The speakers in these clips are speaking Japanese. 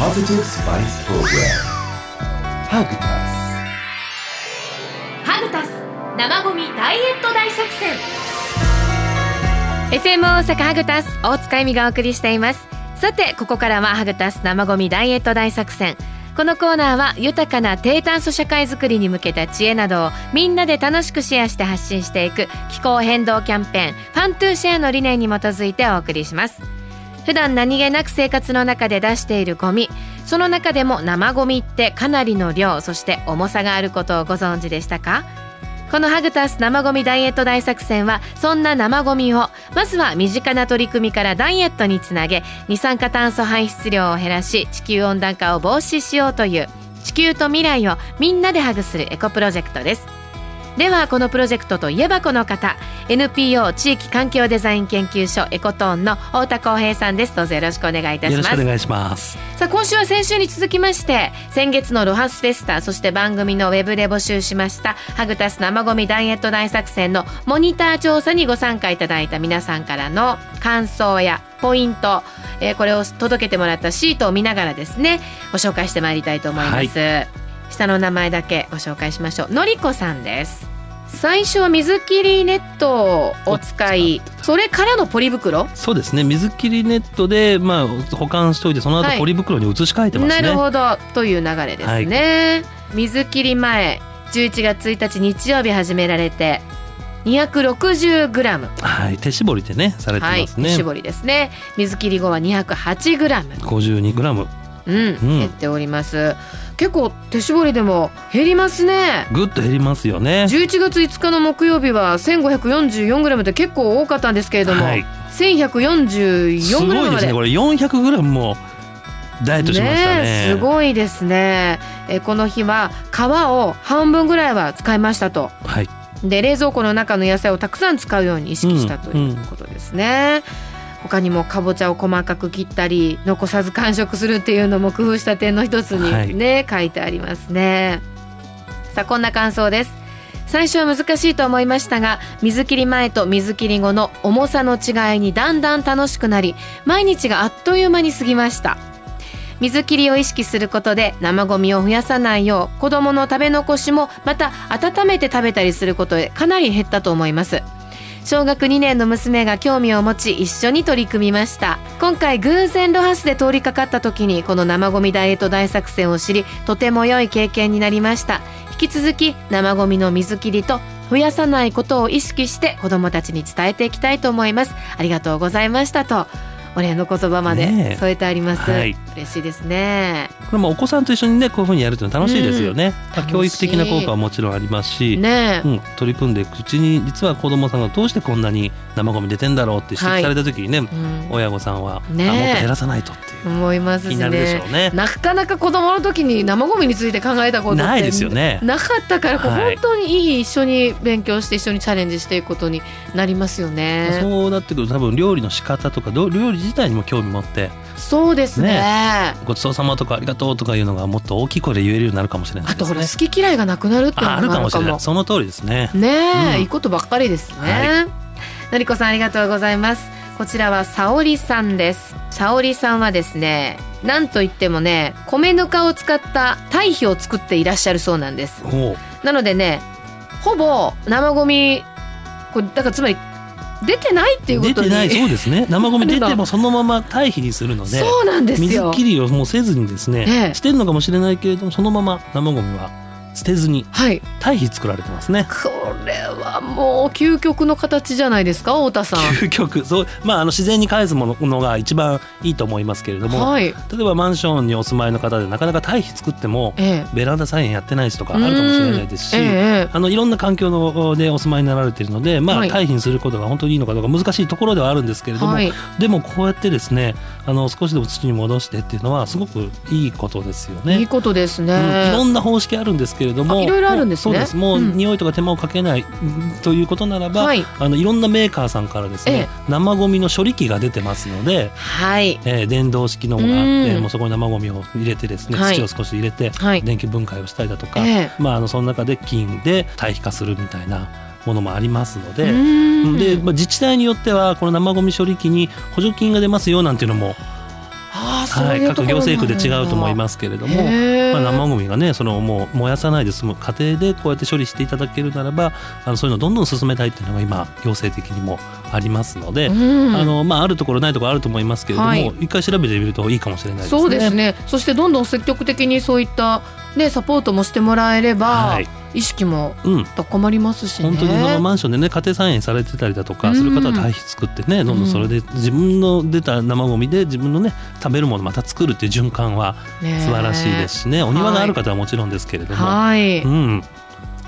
Positive Spice Program. Habitus. ハグタス生ゴミダイエット大作戦 FM 大阪ハグタス大塚恵美がお送りしています。さてここからはハグタス生ゴミダイエット大作戦このコーナーは豊かな低炭素社会づくりに向けた知恵などをみんなで楽しくシェアして発信していく気候変動キャンペーン Fun to Share の理念に基づいてお送りします普段何気なく生活の中で出しているゴミ。その中でも生ゴミってかなりの量そして重さがあることをご存知でしたか？このハグタス生ゴミダイエット大作戦はそんな生ゴミをまずは身近な取り組みからダイエットにつなげ二酸化炭素排出量を減らし地球温暖化を防止しようという地球と未来をみんなでハグするエコプロジェクトです。ではこのプロジェクトといえばこの方 NPO 地域環境デザイン研究所エコトーンの太田光平さんです。どうぞよろしくお願いいたしよろますしくお願いします。さあ今週は先週に続きまして先月のロハスフェスタそして番組のウェブで募集しましたハグタス生ゴミダイエット大作戦のモニター調査にご参加いただいた皆さんからの感想やポイント、えーこれを届けてもらったシートを見ながらですねご紹介してまいりたいと思います、下の名前だけご紹介しましょう。のりこさんです。最初は水切りネットを使い。それからのポリ袋？そうですね。水切りネットでまあ保管しておいてその後はい。ポリ袋に移し替えてますね。なるほど。という流れですね、水切り前11月1日日曜日始められて 260g はい。手絞りでねされてはいますね。絞りですね。水切り後は 208g 52グラム。うん、うん。減っております結構手絞りでも減りますねぐっと減りますよね。11月5日の木曜日は 1544g って結構多かったんですけれども、はい。1144g すごいまでですね。これ400グラムもダイエットしましたね。えすごいですねえーこの日は皮を半分ぐらいは使いましたとはい。で冷蔵庫の中の野菜をたくさん使うように意識したということですね、他にもかぼちゃを細かく切ったり残さず完食するっていうのも工夫した点の一つにね、書いてありますね。さあこんな感想です。最初は難しいと思いましたが水切り前と水切り後の重さの違いにだんだん楽しくなり毎日があっという間に過ぎました。水切りを意識することで生ゴミを増やさないよう子どもの食べ残しもまた温めて食べたりすることでかなり減ったと思います小学2年の娘が興味を持ち一緒に取り組みました。今回偶然ロハスで通りかかった時にこの生ゴミダイエット大作戦を知りとても良い経験になりました。引き続き生ゴミの水切りと増やさないことを意識して子どもたちに伝えていきたいと思います。ありがとうございましたと。お礼の言葉まねでえ添えてあります、はい嬉しいですねこれもお子さんと一緒にねこういうふうにやるというのは楽しいですよね。まあ楽しい教育的な効果はもちろんありますし。ねえ、うん、取り組んでいくうちに実は子どもさんがどうしてこんなに生ゴミ出てんだろうって指摘された時にね、うん親御さんは、ねもっと減らさないとっていう思いますねね。なかなか子供の時に生ゴミについて考えたことないですよね。なかったからはい本当にいい一緒に勉強して一緒にチャレンジしていくことになりますよね。そうなってくると多分料理の仕方とかどう料理自体にも興味持ってそうですねごちそうさまとかありがとうとかいうのがもっと大きい声で言えるようになるかもしれないあとほらですね。好き嫌いがなくなるっていうのああるもあるかもしれない。その通りですね。ねえ、うんいいことばっかりですね。のりこさんありがとうございます。こちらは沙織さんです。沙織さんはですね、なんといってもね、米ぬかを使った堆肥を作っていらっしゃるそうなんです。なのでね、ほぼ生ゴミ、これだからつまり出てないっていうことに。出てないそうですね。生ゴミ出てもそのまま堆肥にするので。そうなんです水よ。切りをもうせずにですね、ええしてんのかもしれないけれどもそのまま生ゴミは捨てずにはい。堆肥作られてますね。これはもう究極の形じゃないですか、太田さん。究極そうまああの自然に返すものが一番いいと思いますけれども、はい。例えばマンションにお住まいの方でなかなか堆肥作ってもええ。ベランダ菜園やってない人とかあるかもしれないですし、うんええあのいろんな環境のでお住まいになられているので、まあはい堆肥にすることが本当にいいのかどうか難しいところではあるんですけれども、はい。でもこうやってですねあの少しでも土に戻してっていうのはすごくいいことですよね。いいことですね。うんいろんな方式あるんですけれどもあいろいろあるんですね。そうです。もう、うん。匂いとか手間をかけないうんということならば、はい。あのいろんなメーカーさんからですね、ええ。生ゴミの処理機が出てますので、はい。えー電動式のものがあって、うん。もうそこに生ゴミを入れてですね、はい。土を少し入れて、はい。電気分解をしたりだとか、ええ。まあ、あのその中で菌で堆肥化するみたいなものもありますので。うん。でまあ、自治体によってはこの生ゴミ処理機に補助金が出ますよなんていうのもはい、各行政区で違うと思いますけれども、まあ、生ゴミがねそのもう燃やさないで済む過程でこうやって処理していただけるならばあのそういうのをどんどん進めたいっていうのが今行政的にもありますので、うん。あのまあ、あるところないところあると思いますけれども、はい。一回調べてみるといいかもしれないですね。そうですね。そしてどんどん積極的にそういったねサポートもしてもらえれば、はい。意識もうん。高まりますしね。本当にそのマンションでね家庭菜園されてたりだとかうん。する方は堆肥作ってねどんどんそれで自分の出た生ゴミで自分のね食べるものまた作るっていう循環はね素晴らしいですしね。お庭がある方はもちろんですけれども、はい、うん、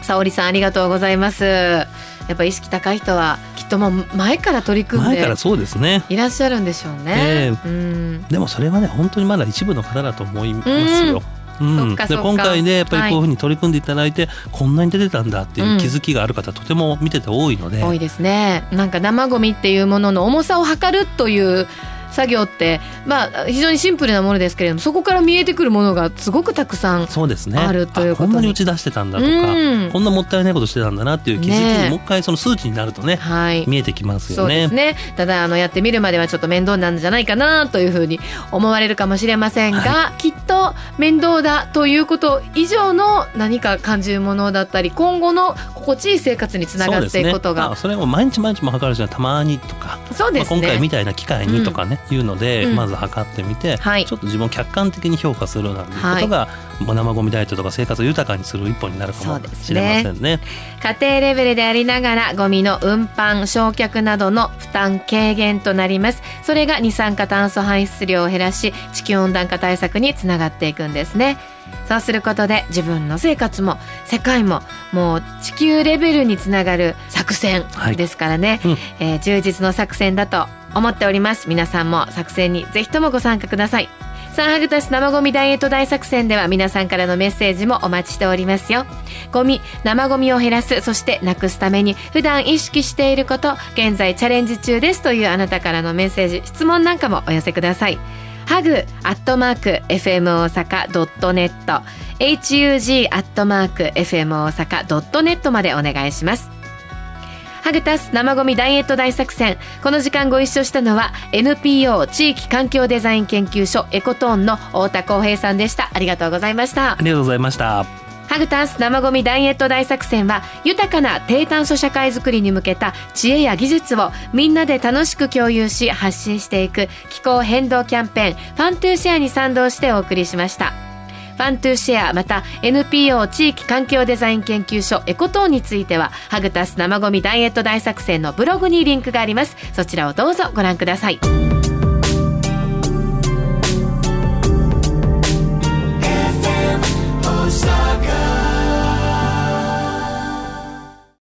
沙織さんありがとうございます。やっぱ意識高い人はきっともう前から取り組んで前からそうですね。いらっしゃるんでしょうね、え。うん。でもそれはね本当にまだ一部の方だと思いますよ。うんでそっかそっか。今回ねやっぱりこういうふうに取り組んでいただいて、こんなに出てたんだっていう気づきがある方、とても見てて多いので、多いですね。なんか生ゴミっていうものの重さを測るという作業ってまあ非常にシンプルなものですけれどもそこから見えてくるものがすごくたくさんあるということにあこんなに打ち出してたんだとか、うん。こんなもったいないことしてたんだなっていう気づきにもう一回その数値になるとねはい。見えてきますよね。ね。ただあのやってみるまではちょっと面倒なんじゃないかなというふうに思われるかもしれませんが、きっと面倒だということ以上の何か感じるものだったり今後の心地いい生活につながっていくことが。まあそれを毎日毎日も測るじゃたまにとか、まあ、そうですね、今回みたいな機会にとかね、いうので、うん。まず測ってみて、はい。ちょっと自分を客観的に評価するなんていうことが、まあ生ゴミダイエットとか生活を豊かにする一歩になるかもしれませんね。家庭レベルでありながらゴミの運搬焼却などの負担軽減となります。それが二酸化炭素排出量を減らし地球温暖化対策につながっていくんですね。そうすることで自分の生活も世界ももう地球レベルにつながる作戦はいですからね、うん。えー充実の作戦だと思っております。皆さんも作戦にぜひともご参加ください。サンハグタス生ゴミダイエット大作戦では皆さんからのメッセージもお待ちしておりますよ。ゴミ生ゴミを減らすそしてなくすために普段意識していること現在チャレンジ中ですというあなたからのメッセージ質問なんかもお寄せください。ハグアットマーク FM 大阪ドットネット。HUG アットマーク FM 大阪ドットネットまでお願いします。ハグタス生ゴミダイエット大作戦。この時間ご一緒したのは NPO 地域環境デザイン研究所エコトーンの太田光平さんでした。ありがとうございました。ありがとうございました。ハグタス生ゴミダイエット大作戦は豊かな低炭素社会づくりに向けた知恵や技術をみんなで楽しく共有し発信していく気候変動キャンペーン Fun to Share に賛同してお送りしました。 Fun to Share また NPO 地域環境デザイン研究所エコトーについてはハグタス生ゴミダイエット大作戦のブログにリンクがあります。そちらをどうぞご覧ください。